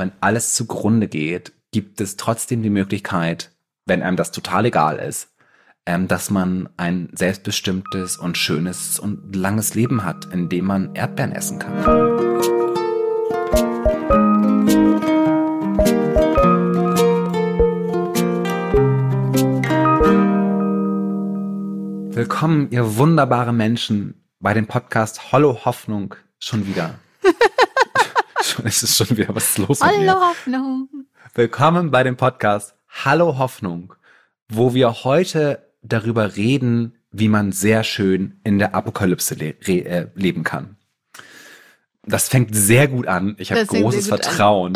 wenn alles zugrunde geht, gibt es trotzdem die Möglichkeit, wenn einem das total egal ist, ähm, dass man ein selbstbestimmtes und schönes und langes Leben hat, in dem man Erdbeeren essen kann. Willkommen, ihr wunderbare Menschen, bei dem Podcast Hollow Hoffnung schon wieder. schon ist es schon wieder was los. Hallo Hoffnung. Willkommen bei dem Podcast Hallo Hoffnung, wo wir heute darüber reden, wie man sehr schön in der Apokalypse le äh, leben kann. Das fängt sehr gut an. Ich habe großes Vertrauen,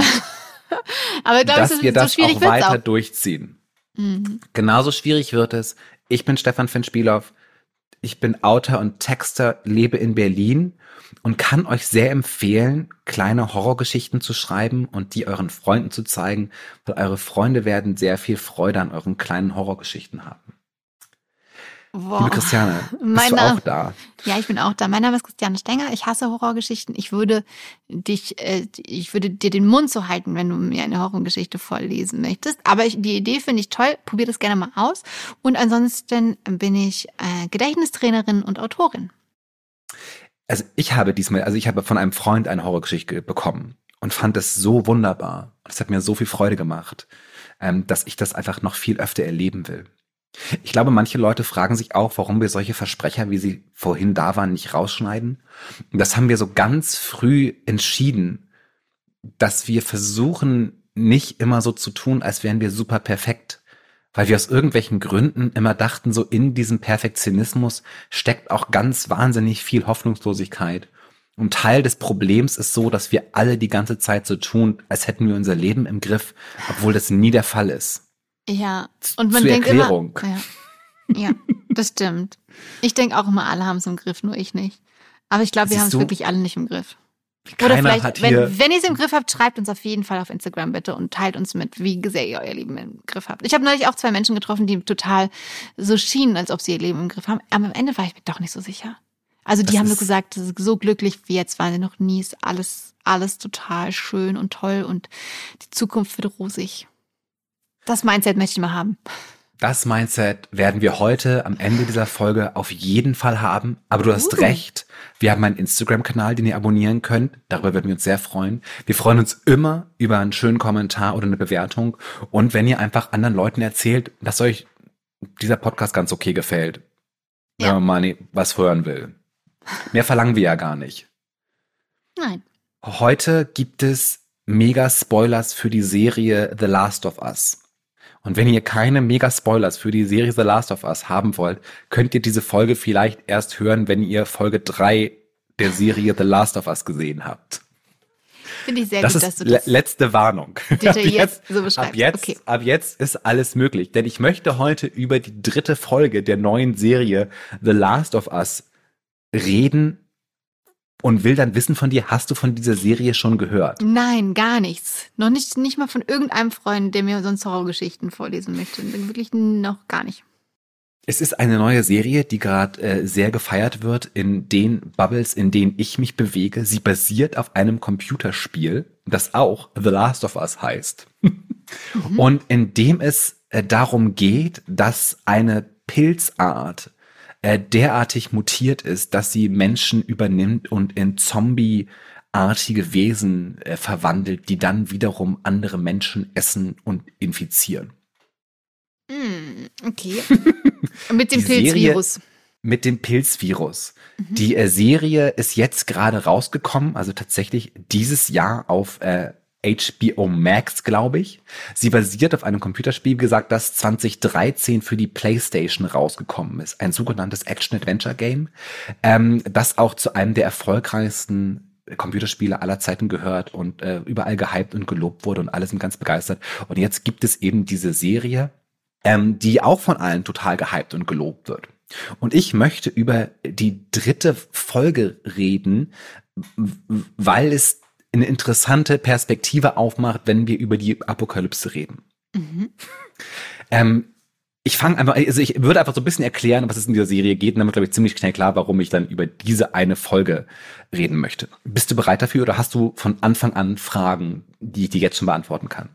Aber dass glaub, wir so das schwierig auch weiter auch. durchziehen. Mhm. Genauso schwierig wird es. Ich bin Stefan Finn-Spielhoff. Ich bin Autor und Texter, lebe in Berlin und kann euch sehr empfehlen, kleine Horrorgeschichten zu schreiben und die euren Freunden zu zeigen, weil eure Freunde werden sehr viel Freude an euren kleinen Horrorgeschichten haben. Wow. Liebe Christiane, bist Mein du Name- auch da? Ja, ich bin auch da. Mein Name ist Christiane Stenger. Ich hasse Horrorgeschichten. Ich würde dich, äh, ich würde dir den Mund so halten, wenn du mir eine Horrorgeschichte vorlesen möchtest. Aber ich, die Idee finde ich toll. Probier das gerne mal aus. Und ansonsten bin ich äh, Gedächtnistrainerin und Autorin. Also ich habe diesmal, also ich habe von einem Freund eine Horrorgeschichte bekommen und fand es so wunderbar. Es hat mir so viel Freude gemacht, ähm, dass ich das einfach noch viel öfter erleben will. Ich glaube, manche Leute fragen sich auch, warum wir solche Versprecher, wie sie vorhin da waren, nicht rausschneiden. Das haben wir so ganz früh entschieden, dass wir versuchen, nicht immer so zu tun, als wären wir super perfekt. Weil wir aus irgendwelchen Gründen immer dachten, so in diesem Perfektionismus steckt auch ganz wahnsinnig viel Hoffnungslosigkeit. Und Teil des Problems ist so, dass wir alle die ganze Zeit so tun, als hätten wir unser Leben im Griff, obwohl das nie der Fall ist. Ja. Und man Zur denkt Erklärung. immer. Ja, ja das stimmt. Ich denke auch immer, alle haben es im Griff, nur ich nicht. Aber ich glaube, wir haben es wirklich alle nicht im Griff. Oder vielleicht, wenn, wenn ihr es im Griff habt, schreibt uns auf jeden Fall auf Instagram bitte und teilt uns mit, wie sehr ihr euer Leben im Griff habt. Ich habe neulich auch zwei Menschen getroffen, die total so schienen, als ob sie ihr Leben im Griff haben. Aber am Ende war ich mir doch nicht so sicher. Also die Das haben ist- gesagt, das ist so glücklich wie jetzt waren sie noch nie. Ist alles, alles total schön und toll und die Zukunft wird rosig. Das Mindset möchte ich mal haben. das Mindset werden wir heute am Ende dieser Folge auf jeden Fall haben. Aber du hast Uh. recht. Wir haben einen Instagram-Kanal, den ihr abonnieren könnt. Darüber würden wir uns sehr freuen. Wir freuen uns immer über einen schönen Kommentar oder eine Bewertung. Und wenn ihr einfach anderen Leuten erzählt, dass euch dieser Podcast ganz okay gefällt. Wenn Ja. man mal ne- was hören will. Mehr verlangen wir ja gar nicht. Nein. Heute gibt es mega Spoilers für die Serie The Last of Us. Und wenn ihr keine mega Spoilers für die Serie The Last of Us haben wollt, könnt ihr diese Folge vielleicht erst hören, wenn ihr Folge 3 der Serie The Last of Us gesehen habt. Finde ich sehr Das gut, dass du das letzte Warnung. detailliert so beschreibst. ab jetzt, Okay. ab jetzt ist alles möglich, denn ich möchte heute über die dritte Folge der neuen Serie The Last of Us reden und will dann wissen von dir, hast du von dieser Serie schon gehört? Nein, gar nichts. Noch nicht, nicht mal von irgendeinem Freund, der mir sonst Horrorgeschichten vorlesen möchte. Wirklich noch gar nicht. Es ist eine neue Serie, die gerade äh, sehr gefeiert wird in den Bubbles, in denen ich mich bewege. Sie basiert auf einem Computerspiel, das auch The Last of Us heißt. Und in dem es äh, darum geht, dass eine Pilzart äh, derartig mutiert ist, dass sie Menschen übernimmt und in Zombie-artige Wesen äh, verwandelt, die dann wiederum andere Menschen essen und infizieren. Hm, okay. Mit dem Pilzvirus. mit dem Pilzvirus. Die äh, Serie ist jetzt gerade rausgekommen, also tatsächlich dieses Jahr auf äh, HBO Max, glaube ich. Sie basiert auf einem Computerspiel, wie gesagt, das 2013 für die PlayStation rausgekommen ist. Ein sogenanntes Action-Adventure-Game, ähm, das auch zu einem der erfolgreichsten Computerspiele aller Zeiten gehört und äh, überall gehypt und gelobt wurde und alle sind ganz begeistert. Und jetzt gibt es eben diese Serie, ähm, die auch von allen total gehypt und gelobt wird. Und ich möchte über die dritte Folge reden, weil es eine interessante Perspektive aufmacht, wenn wir über die Apokalypse reden. Mhm. Ähm, ich fange einfach, also ich würde einfach so ein bisschen erklären, was es in dieser Serie geht, und dann wird, glaube ich, ziemlich schnell klar, warum ich dann über diese eine Folge reden möchte. Bist du bereit dafür oder hast du von Anfang an Fragen, die ich dir jetzt schon beantworten kann?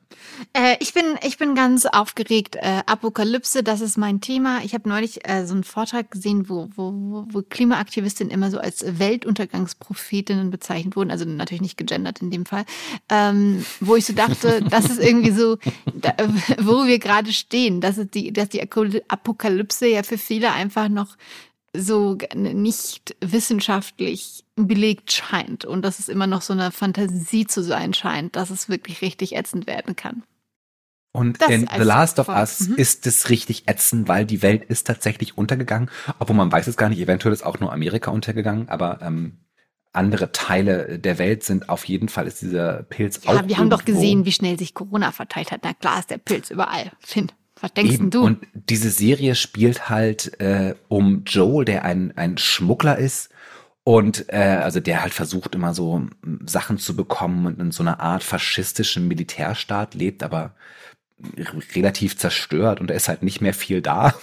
Äh, ich bin ich bin ganz aufgeregt. Äh, Apokalypse, das ist mein Thema. Ich habe neulich äh, so einen Vortrag gesehen, wo, wo, wo Klimaaktivistinnen immer so als Weltuntergangsprophetinnen bezeichnet wurden. Also natürlich nicht gegendert in dem Fall. Ähm, wo ich so dachte, das ist irgendwie so, da, wo wir gerade stehen. Das ist die, dass die Apokalypse ja für viele einfach noch so nicht wissenschaftlich belegt scheint und dass es immer noch so eine Fantasie zu sein scheint, dass es wirklich richtig ätzend werden kann. Und das in The Last of Us mhm. ist es richtig ätzend, weil die Welt ist tatsächlich untergegangen, obwohl man weiß es gar nicht, eventuell ist auch nur Amerika untergegangen, aber ähm, andere Teile der Welt sind auf jeden Fall ist dieser Pilz ja, auch. Wir haben doch gesehen, wie schnell sich Corona verteilt hat. Na klar ist der Pilz überall. Finn. Was denkst Eben. du? Und diese Serie spielt halt äh, um Joel, der ein, ein Schmuggler ist und äh, also der halt versucht immer so Sachen zu bekommen und in so einer Art faschistischen Militärstaat lebt, aber relativ zerstört und da ist halt nicht mehr viel da.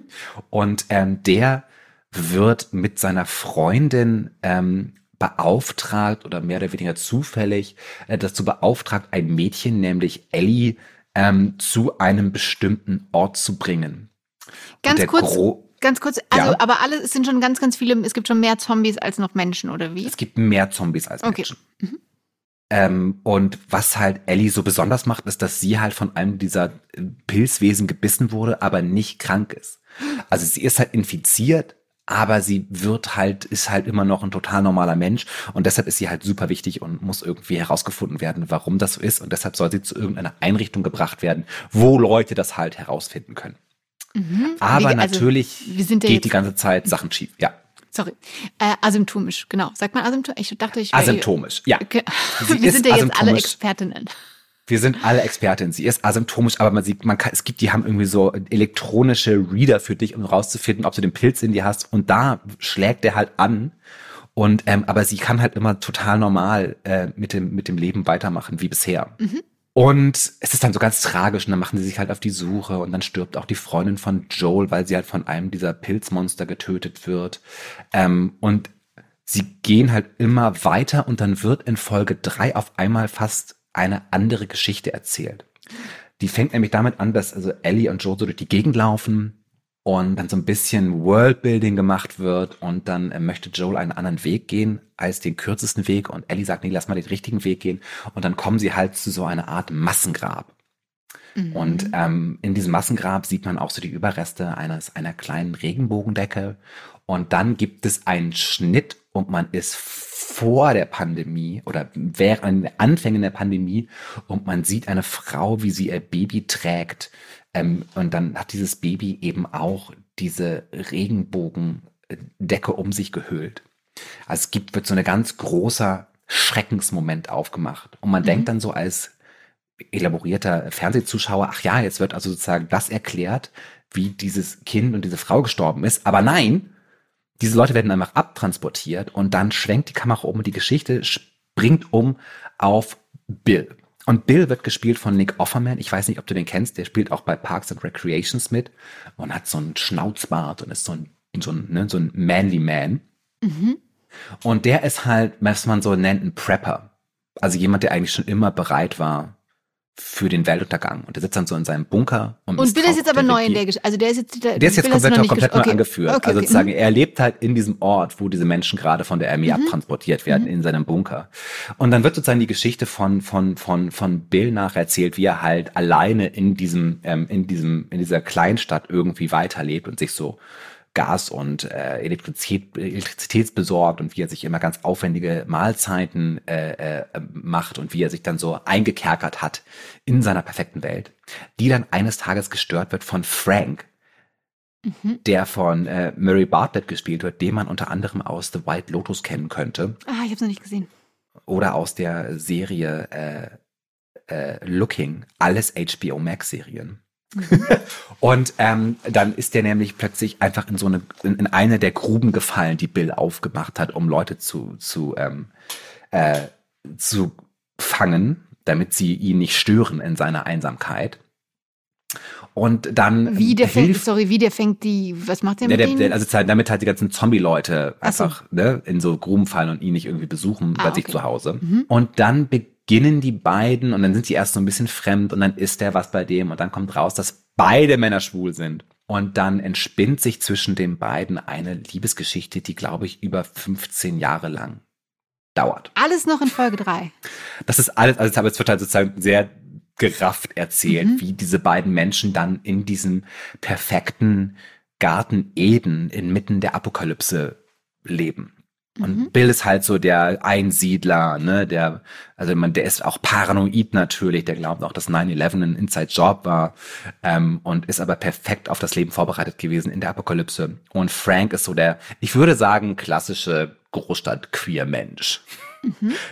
und ähm, der wird mit seiner Freundin ähm, beauftragt oder mehr oder weniger zufällig äh, dazu beauftragt, ein Mädchen, nämlich Ellie, ähm, zu einem bestimmten Ort zu bringen. Ganz kurz, ganz kurz, also ja. aber alle, es sind schon ganz, ganz viele, es gibt schon mehr Zombies als noch Menschen, oder wie? Es gibt mehr Zombies als okay. Menschen. Mhm. Ähm, und was halt Ellie so besonders macht, ist, dass sie halt von einem dieser Pilzwesen gebissen wurde, aber nicht krank ist. Also sie ist halt infiziert, aber sie wird halt, ist halt immer noch ein total normaler Mensch und deshalb ist sie halt super wichtig und muss irgendwie herausgefunden werden, warum das so ist und deshalb soll sie zu irgendeiner Einrichtung gebracht werden, wo Leute das halt herausfinden können. Mhm. Aber also, natürlich geht die ganze Zeit Sachen schief, ja. Sorry. Äh, asymptomisch, genau. Sagt man asymptomisch? Ich dachte, ich Asymptomisch, ja. Okay. Wir sind ja jetzt alle Expertinnen. Wir sind alle Expertinnen. Sie ist asymptomisch, aber man sieht, man kann, es gibt, die haben irgendwie so elektronische Reader für dich, um rauszufinden, ob du den Pilz in dir hast. Und da schlägt der halt an. Und ähm, aber sie kann halt immer total normal äh, mit dem mit dem Leben weitermachen wie bisher. Mhm. Und es ist dann so ganz tragisch und dann machen sie sich halt auf die Suche und dann stirbt auch die Freundin von Joel, weil sie halt von einem dieser Pilzmonster getötet wird. Ähm, und sie gehen halt immer weiter und dann wird in Folge drei auf einmal fast eine andere Geschichte erzählt. Die fängt nämlich damit an, dass also Ellie und Joe so durch die Gegend laufen und dann so ein bisschen Worldbuilding gemacht wird und dann äh, möchte Joel einen anderen Weg gehen als den kürzesten Weg und Ellie sagt, nee, lass mal den richtigen Weg gehen und dann kommen sie halt zu so einer Art Massengrab. Mhm. Und ähm, in diesem Massengrab sieht man auch so die Überreste eines einer kleinen Regenbogendecke und dann gibt es einen Schnitt und man ist vor der Pandemie oder während den Anfängen der Pandemie und man sieht eine Frau, wie sie ihr Baby trägt. Ähm, und dann hat dieses Baby eben auch diese Regenbogendecke um sich gehüllt. Also es gibt, wird so eine ganz großer Schreckensmoment aufgemacht. Und man mhm. denkt dann so als elaborierter Fernsehzuschauer, ach ja, jetzt wird also sozusagen das erklärt, wie dieses Kind und diese Frau gestorben ist. Aber nein, diese Leute werden einfach abtransportiert und dann schwenkt die Kamera um und die Geschichte springt um auf Bill. Und Bill wird gespielt von Nick Offerman. Ich weiß nicht, ob du den kennst. Der spielt auch bei Parks and Recreations mit und hat so einen Schnauzbart und ist so ein, so ein, ne, so ein manly man. Mhm. Und der ist halt, was man so nennt, ein Prepper. Also jemand, der eigentlich schon immer bereit war, für den Weltuntergang. Und der sitzt dann so in seinem Bunker. Und, und Bill ist jetzt aber neu in der Geschichte. Also der ist jetzt, der, der ist jetzt komplett, komplett neu okay. angeführt. Okay, also sozusagen, mhm. er lebt halt in diesem Ort, wo diese Menschen gerade von der Armee mhm. abtransportiert werden, mhm. in seinem Bunker. Und dann wird sozusagen die Geschichte von, von, von, von Bill nacherzählt, wie er halt alleine in diesem, ähm, in diesem, in dieser Kleinstadt irgendwie weiterlebt und sich so Gas und äh, Elektrizität, Elektrizitätsbesorgt und wie er sich immer ganz aufwendige Mahlzeiten äh, äh, macht und wie er sich dann so eingekerkert hat in seiner perfekten Welt, die dann eines Tages gestört wird von Frank, mhm. der von äh, Murray Bartlett gespielt wird, den man unter anderem aus The White Lotus kennen könnte. Ah, ich habe noch nicht gesehen. Oder aus der Serie äh, äh, Looking, alles HBO Max Serien. und ähm, dann ist der nämlich plötzlich einfach in so eine, in, in, eine der Gruben gefallen, die Bill aufgemacht hat, um Leute zu, zu, ähm, äh, zu fangen, damit sie ihn nicht stören in seiner Einsamkeit. Und dann Wie der fängt, hilft sorry, wie der fängt die, was macht der mit der, also halt, damit halt die ganzen Zombie-Leute so. einfach ne, in so Gruben fallen und ihn nicht irgendwie besuchen Ah, bei sich okay. zu Hause. Mhm. Und dann beginnen die beiden und dann sind sie erst so ein bisschen fremd und dann ist der was bei dem und dann kommt raus, dass beide Männer schwul sind. Und dann entspinnt sich zwischen den beiden eine Liebesgeschichte, die, glaube ich, über 15 Jahre lang dauert. Alles noch in Folge drei. Das ist alles, also es wird halt sozusagen sehr gerafft erzählt, Mhm. wie diese beiden Menschen dann in diesem perfekten Garten Eden inmitten der Apokalypse leben. Und Mhm. Bill ist halt so der Einsiedler, ne, der, also man, der ist auch paranoid natürlich, der glaubt auch, dass 9-11 ein Inside Job war, ähm, und ist aber perfekt auf das Leben vorbereitet gewesen in der Apokalypse. Und Frank ist so der, ich würde sagen, klassische Großstadt-Queer-Mensch.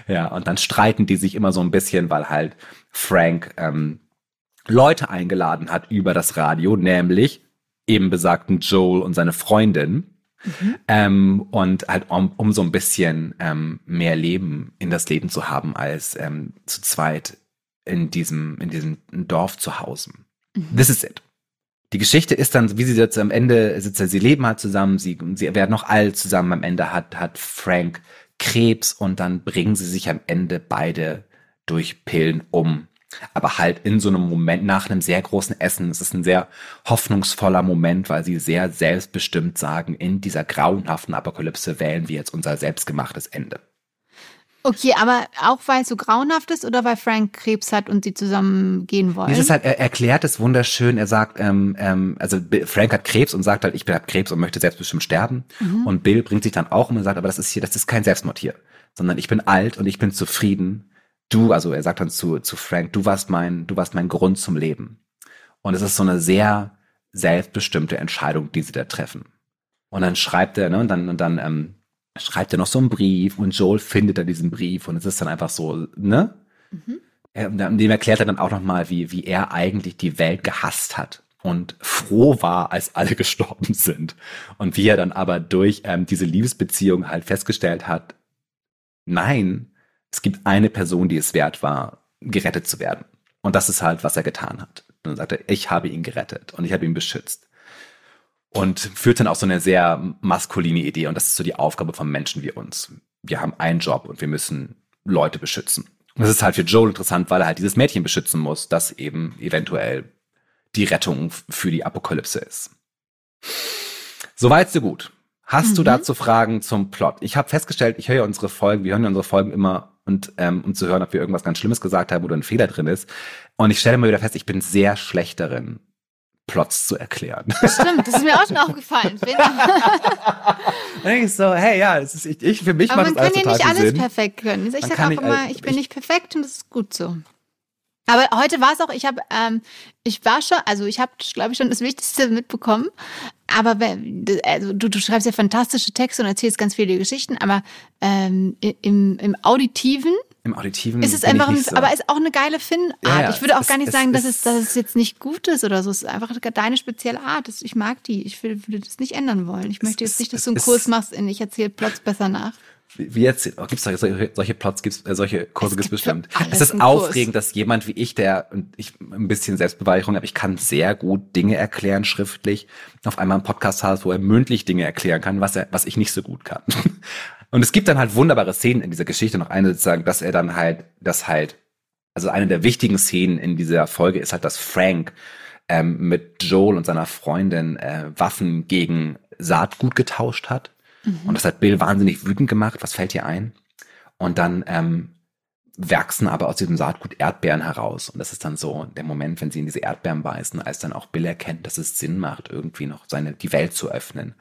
Ja, und dann streiten die sich immer so ein bisschen, weil halt Frank ähm, Leute eingeladen hat über das Radio, nämlich eben besagten Joel und seine Freundin. Ähm, und halt um, um so ein bisschen ähm, mehr Leben in das Leben zu haben als ähm, zu zweit in diesem, in diesem Dorf zu Hause. This is it. Die Geschichte ist dann, wie sie jetzt am Ende, sitzt, sie leben halt zusammen, sie, sie werden noch alt zusammen. Am Ende hat, hat Frank Krebs und dann bringen sie sich am Ende beide durch Pillen um. Aber halt in so einem Moment nach einem sehr großen Essen. Es ist ein sehr hoffnungsvoller Moment, weil sie sehr selbstbestimmt sagen, in dieser grauenhaften Apokalypse wählen wir jetzt unser selbstgemachtes Ende. Okay, aber auch weil es so grauenhaft ist oder weil Frank Krebs hat und sie zusammen gehen wollen? Es ist halt, er erklärt es wunderschön. Er sagt, ähm, ähm, also Frank hat Krebs und sagt halt, ich habe Krebs und möchte selbstbestimmt sterben. Und Bill bringt sich dann auch um und sagt, aber das ist hier, das ist kein Selbstmord hier, sondern ich bin alt und ich bin zufrieden. Du, also er sagt dann zu, zu Frank, du warst mein, du warst mein Grund zum Leben. Und es ist so eine sehr selbstbestimmte Entscheidung, die sie da treffen. Und dann schreibt er, ne, und dann, und dann ähm, schreibt er noch so einen Brief und Joel findet dann diesen Brief und es ist dann einfach so, ne? Er- und Dem erklärt er dann auch nochmal, wie, wie er eigentlich die Welt gehasst hat und froh war, als alle gestorben sind. Und wie er dann aber durch ähm, diese Liebesbeziehung halt festgestellt hat, nein, es gibt eine Person, die es wert war, gerettet zu werden. Und das ist halt, was er getan hat. Und dann sagt er, ich habe ihn gerettet und ich habe ihn beschützt. Und führt dann auch so eine sehr maskuline Idee. Und das ist so die Aufgabe von Menschen wie uns. Wir haben einen Job und wir müssen Leute beschützen. Und das ist halt für Joel interessant, weil er halt dieses Mädchen beschützen muss, das eben eventuell die Rettung für die Apokalypse ist. Soweit so gut. Hast du Mhm. dazu Fragen zum Plot? Ich habe festgestellt, ich höre ja unsere Folgen, wir hören ja unsere Folgen immer und ähm, um zu hören, ob wir irgendwas ganz Schlimmes gesagt haben oder ein Fehler drin ist. Und ich stelle mal wieder fest, ich bin sehr schlecht darin, Plots zu erklären. Stimmt, das ist mir auch schon aufgefallen. Dann denke ich so, hey, ja, es ist, ich, ich, für mich Aber macht man das kann ja nicht alles Sinn. perfekt können. Ich Man sage kann auch nicht, immer, äh, ich bin ich- nicht perfekt und das ist gut so. Aber heute war es auch, ich habe, ähm, ich war schon, also ich habe, glaube ich, schon das Wichtigste mitbekommen. Aber wenn, also du, du schreibst ja fantastische Texte und erzählst ganz viele Geschichten, aber ähm, im, im Auditiven Im Auditiven ist es einfach, nicht so. aber ist auch eine geile Finnart. Ja, ja, ich würde auch es- gar nicht es- sagen, dass es- dass es jetzt nicht gut ist oder so. Es ist einfach deine spezielle Art. Ich mag die. Ich will, würde das nicht ändern wollen. Ich möchte jetzt nicht, dass du einen Kurs machst in ich erzähle Plots besser nach. Wie jetzt, oh, gibt's solche, solche, solche Plots, gibt's, äh, solche Kurse Es gibt's bestimmt. Es ist einen Kurs. aufregend, dass jemand wie ich, der, und ich ein bisschen Selbstbeweicherung habe, ich kann sehr gut Dinge erklären schriftlich, auf einmal einen Podcast hat, wo er mündlich Dinge erklären kann, was er, was ich nicht so gut kann. Und es gibt dann halt wunderbare Szenen in dieser Geschichte. Noch eine sozusagen, dass er dann halt, das halt, also eine der wichtigen Szenen in dieser Folge ist halt, dass Frank ähm, mit Joel und seiner Freundin äh, Waffen gegen Saatgut getauscht hat. Und das hat Bill wahnsinnig wütend gemacht. Was fällt dir ein? Und dann ähm, wachsen aber aus diesem Saatgut Erdbeeren heraus. Und das ist dann so der Moment, wenn sie in diese Erdbeeren beißen, als dann auch Bill erkennt, dass es Sinn macht, irgendwie noch seine, die Welt zu öffnen.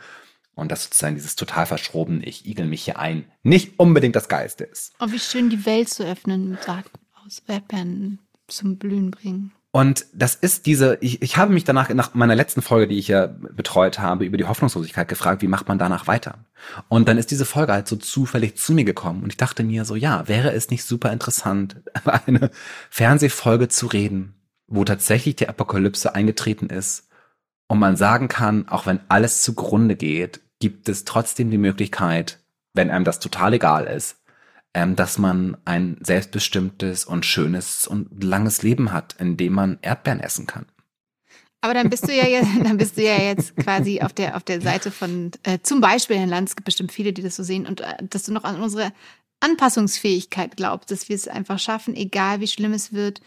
Und dass sozusagen dieses total verschrobene, ich igel mich hier ein, nicht unbedingt das Geiste ist. Oh, wie schön, die Welt zu öffnen mit Saatgut aus Erdbeeren zum Blühen bringen. Und das ist diese, ich, ich habe mich danach, nach meiner letzten Folge, die ich ja betreut habe, über die Hoffnungslosigkeit gefragt, wie macht man danach weiter? Und dann ist diese Folge halt so zufällig zu mir gekommen und ich dachte mir so, ja, wäre es nicht super interessant, über eine Fernsehfolge zu reden, wo tatsächlich die Apokalypse eingetreten ist und man sagen kann, auch wenn alles zugrunde geht, gibt es trotzdem die Möglichkeit, wenn einem das total egal ist, ähm, dass man ein selbstbestimmtes und schönes und langes Leben hat, in dem man Erdbeeren essen kann. Aber dann bist du ja jetzt, dann bist du ja jetzt quasi auf der, auf der Seite von äh, zum Beispiel Herrn Lanz, es gibt bestimmt viele, die das so sehen, und äh, dass du noch an unsere Anpassungsfähigkeit glaubst, dass wir es einfach schaffen, egal wie schlimm es wird,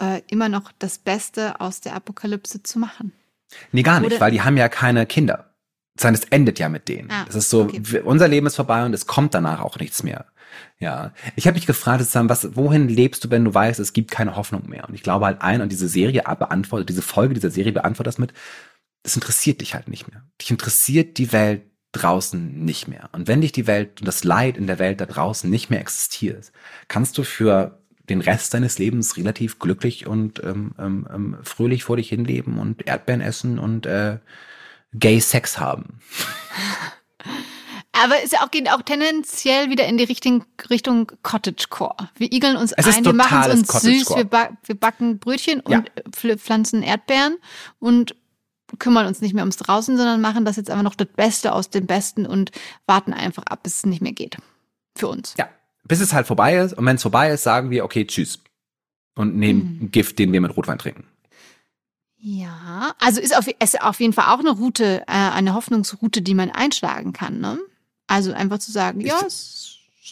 äh, immer noch das Beste aus der Apokalypse zu machen. Nee, gar nicht, Oder weil die haben ja keine Kinder. Sondern es endet ja mit denen. Ah, das ist so, okay. unser Leben ist vorbei und es kommt danach auch nichts mehr. Ja, ich habe mich gefragt, was, wohin lebst du, wenn du weißt, es gibt keine Hoffnung mehr? Und ich glaube halt ein und diese Serie beantwortet, diese Folge dieser Serie beantwortet das mit, es interessiert dich halt nicht mehr. Dich interessiert die Welt draußen nicht mehr. Und wenn dich die Welt und das Leid in der Welt da draußen nicht mehr existiert, kannst du für den Rest deines Lebens relativ glücklich und ähm, ähm, ähm fröhlich vor dich hinleben und Erdbeeren essen und äh, Gay Sex haben. Aber es geht auch tendenziell wieder in die Richtung, Richtung Cottagecore. Wir igeln uns es ein, wir machen uns süß, wir, ba wir, backen Brötchen ja. und pflanzen Erdbeeren und kümmern uns nicht mehr ums Draußen, sondern machen das jetzt einfach noch das Beste aus dem Besten und warten einfach ab, bis es nicht mehr geht. Für uns. Ja, bis es halt vorbei ist. Und wenn es vorbei ist, sagen wir, okay, tschüss. Und nehmen mhm. Gift, den wir mit Rotwein trinken. Ja, also ist auf, ist auf jeden Fall auch eine Route, äh, eine Hoffnungsroute, die man einschlagen kann. Ne? Also einfach zu sagen, ja, es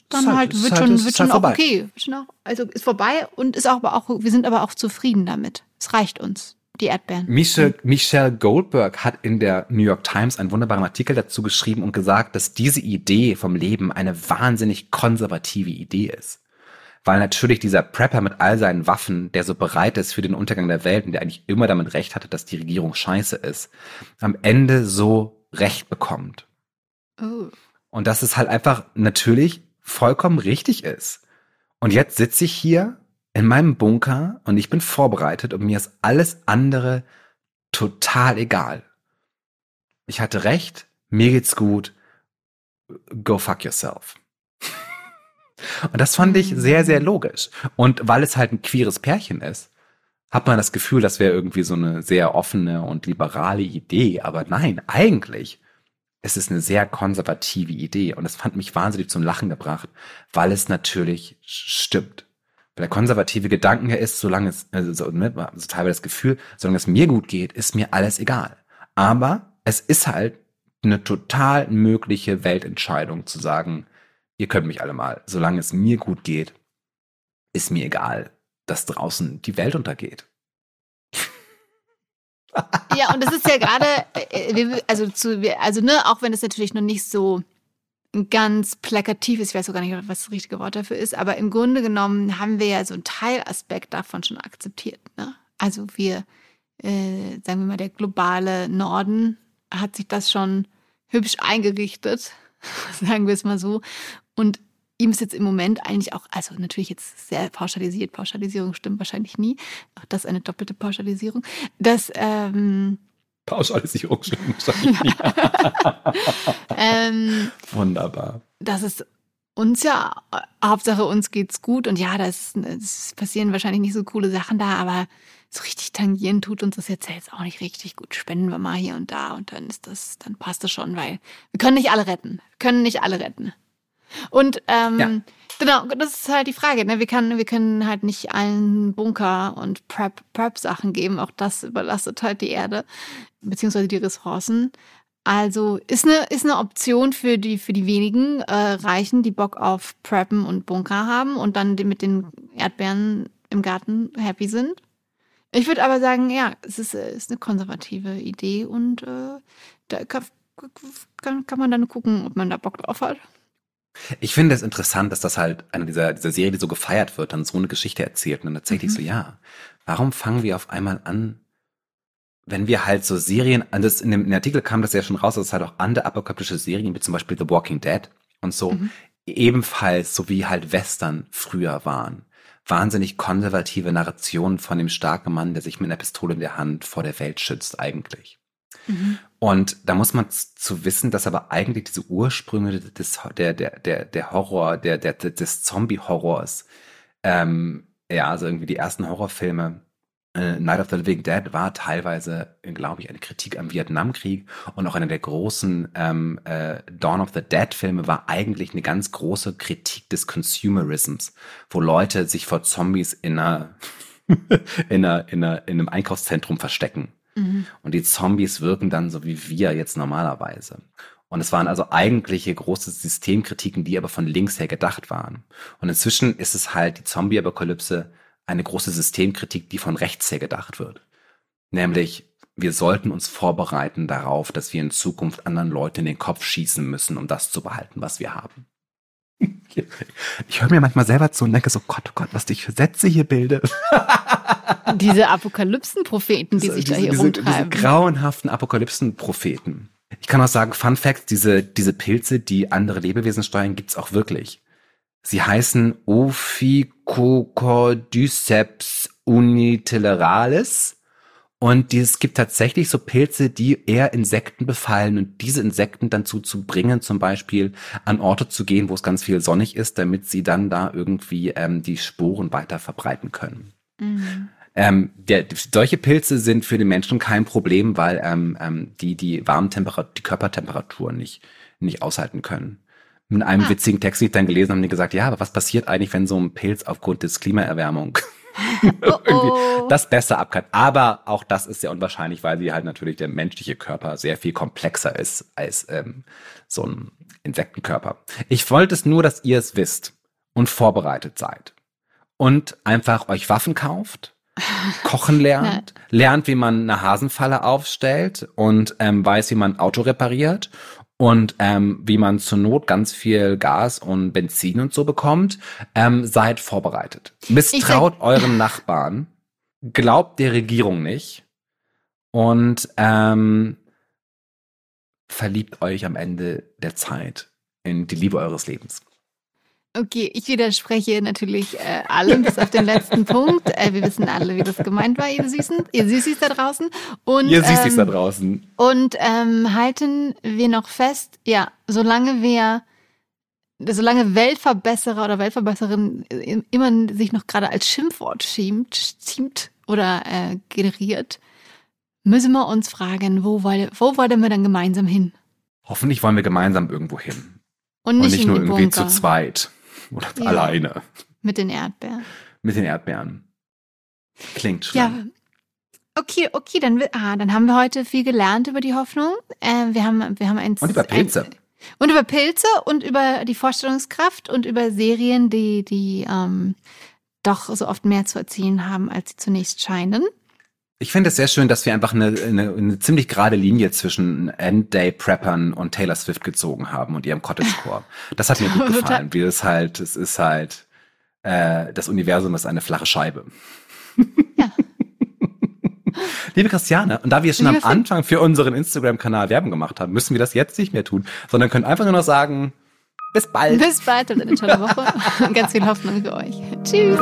dann halt, halt, wird halt, schon, wird schon halt auch okay. Schon auch, also ist vorbei und ist auch, aber auch, wir sind aber auch zufrieden damit. Es reicht uns, die Erdbeeren. Michelle, Michelle Goldberg hat in der New York Times einen wunderbaren Artikel dazu geschrieben und gesagt, dass diese Idee vom Leben eine wahnsinnig konservative Idee ist. Weil natürlich dieser Prepper mit all seinen Waffen, der so bereit ist für den Untergang der Welt und der eigentlich immer damit recht hatte, dass die Regierung scheiße ist, am Ende so Recht bekommt. Oh. Und dass es halt einfach natürlich vollkommen richtig ist. Und jetzt sitze ich hier in meinem Bunker und ich bin vorbereitet und mir ist alles andere total egal. Ich hatte recht, mir geht's gut, go fuck yourself. Und das fand ich sehr, sehr logisch. Und weil es halt ein queeres Pärchen ist, hat man das Gefühl, das wäre irgendwie so eine sehr offene und liberale Idee. Aber nein, eigentlich es ist eine sehr konservative Idee und es fand mich wahnsinnig zum Lachen gebracht, weil es natürlich stimmt. Weil der konservative Gedanke ist, solange es, also, ne, also teilweise das Gefühl, solange es mir gut geht, ist mir alles egal. Aber es ist halt eine total mögliche Weltentscheidung zu sagen, ihr könnt mich alle mal, solange es mir gut geht, ist mir egal, dass draußen die Welt untergeht. Ja, und das ist ja gerade, äh, also zu, also ne, auch wenn es natürlich noch nicht so ganz plakativ ist, ich weiß auch gar nicht, was das richtige Wort dafür ist, aber im Grunde genommen haben wir ja so einen Teilaspekt davon schon akzeptiert. Ne? Also wir, äh, sagen wir mal, der globale Norden hat sich das schon hübsch eingerichtet, sagen wir es mal so. Und ihm ist jetzt im Moment eigentlich auch, also natürlich jetzt sehr pauschalisiert, Pauschalisierung stimmt wahrscheinlich nie, auch das eine doppelte Pauschalisierung, dass ähm, Pauschalisierung stimmt wahrscheinlich nie. ähm, Wunderbar. Das ist uns ja, Hauptsache uns geht's gut und ja, das, das passieren wahrscheinlich nicht so coole Sachen da, aber so richtig tangieren tut uns das jetzt jetzt auch nicht richtig gut. Spenden wir mal hier und da und dann ist das, dann passt das schon, weil wir können nicht alle retten. Wir können nicht alle retten. Und ähm, ja. genau, das ist halt die Frage. Ne? Wir, können, wir können halt nicht allen Bunker und Prep-Sachen Prep geben. Auch das überlastet halt die Erde, beziehungsweise die Ressourcen. Also ist eine, ist eine Option für die, für die wenigen äh, Reichen, die Bock auf Preppen und Bunker haben und dann mit den Erdbeeren im Garten happy sind. Ich würde aber sagen, ja, es ist, ist eine konservative Idee und äh, da kann, kann, kann man dann gucken, ob man da Bock drauf hat. Ich finde es interessant, dass das halt eine dieser, dieser Serie, die so gefeiert wird, dann so eine Geschichte erzählt. Und dann tatsächlich mhm. so, ja, warum fangen wir auf einmal an, wenn wir halt so Serien, das in dem, in dem Artikel kam das ja schon raus, dass es halt auch andere apokalyptische Serien, wie zum Beispiel The Walking Dead und so, mhm. ebenfalls, so wie halt Western früher waren, wahnsinnig konservative Narrationen von dem starken Mann, der sich mit einer Pistole in der Hand vor der Welt schützt eigentlich. Mhm. Und da muss man zu wissen, dass aber eigentlich diese Ursprünge des, der, der, der, der Horror, der, der, des Zombie-Horrors, ähm, ja, also irgendwie die ersten Horrorfilme, äh, Night of the Living Dead war teilweise, glaube ich, eine Kritik am Vietnamkrieg. Und auch einer der großen ähm, äh, Dawn of the Dead Filme war eigentlich eine ganz große Kritik des Consumerisms, wo Leute sich vor Zombies in einer, in, einer, in, einer, in einem Einkaufszentrum verstecken Mhm. Und die Zombies wirken dann so wie wir jetzt normalerweise. Und es waren also eigentliche große Systemkritiken, die aber von links her gedacht waren. Und inzwischen ist es halt die Zombie-Apokalypse eine große Systemkritik, die von rechts her gedacht wird. Nämlich, wir sollten uns vorbereiten darauf, dass wir in Zukunft anderen Leuten in den Kopf schießen müssen, um das zu behalten, was wir haben. Ich höre mir manchmal selber zu und denke so, Gott, oh Gott, was ich für Sätze hier bilde. Diese Apokalypsenpropheten, die sich diese, da hier diese, rumtreiben. Diese grauenhaften Apokalypsenpropheten. Ich kann auch sagen, Fun Fact, diese, diese Pilze, die andere Lebewesen steuern, gibt's auch wirklich. Sie heißen Ophicocordyceps unitoleralis und es gibt tatsächlich so Pilze, die eher Insekten befallen und diese Insekten dann zu, zu bringen, zum Beispiel an Orte zu gehen, wo es ganz viel sonnig ist, damit sie dann da irgendwie ähm, die Sporen weiter verbreiten können. Mhm. Ähm, der, solche Pilze sind für den Menschen kein Problem, weil ähm, ähm, die die Warmtemperatur, die Körpertemperatur nicht nicht aushalten können. In einem ah. witzigen Text, den ich dann gelesen habe, haben die gesagt, ja, aber was passiert eigentlich, wenn so ein Pilz aufgrund des Klimaerwärmung oh oh. das besser ab kann. Aber auch das ist sehr unwahrscheinlich, weil sie halt natürlich der menschliche Körper sehr viel komplexer ist als ähm, so ein Insektenkörper. Ich wollte es nur, dass ihr es wisst und vorbereitet seid und einfach euch Waffen kauft, kochen lernt, lernt, wie man eine Hasenfalle aufstellt und ähm, weiß, wie man Auto repariert und ähm, wie man zur Not ganz viel Gas und Benzin und so bekommt, ähm, seid vorbereitet. Misstraut euren Nachbarn, glaubt der Regierung nicht und ähm, verliebt euch am Ende der Zeit in die Liebe eures Lebens. Okay, ich widerspreche natürlich äh, allem bis auf den letzten Punkt. Äh, wir wissen alle, wie das gemeint war, ihr Süßen, ihr Süßis da draußen. Und, ihr Süßis ähm, da draußen. Und ähm, halten wir noch fest, ja, solange wir, solange Weltverbesserer oder Weltverbesserin immer sich noch gerade als Schimpfwort schiemt, schiemt oder äh, generiert, müssen wir uns fragen, wo, wo wollen wir dann gemeinsam hin? Hoffentlich wollen wir gemeinsam irgendwo hin. Und nicht, und nicht nur irgendwie Bunker. zu zweit. Oder ja. alleine. Mit den Erdbeeren. Mit den Erdbeeren. Klingt schlimm. Ja. Okay, okay, dann, ah, dann haben wir heute viel gelernt über die Hoffnung. Äh, wir haben, wir haben ein, und über Pilze. Ein, und über Pilze und über die Vorstellungskraft und über Serien, die, die ähm, doch so oft mehr zu erzählen haben, als sie zunächst scheinen. Ich finde es sehr schön, dass wir einfach eine, eine, eine ziemlich gerade Linie zwischen End-Day-Preppern und Taylor Swift gezogen haben und ihrem Cottagecore. Das hat mir gut gefallen, wie es halt, es ist halt, äh, das Universum ist eine flache Scheibe. Ja. Liebe Christiane, und da wir schon Liebe am Anfang für unseren Instagram-Kanal Werbung gemacht haben, müssen wir das jetzt nicht mehr tun, sondern können einfach nur noch sagen, bis bald. Bis bald und eine tolle Woche. Ganz viel Hoffnung für euch. Tschüss.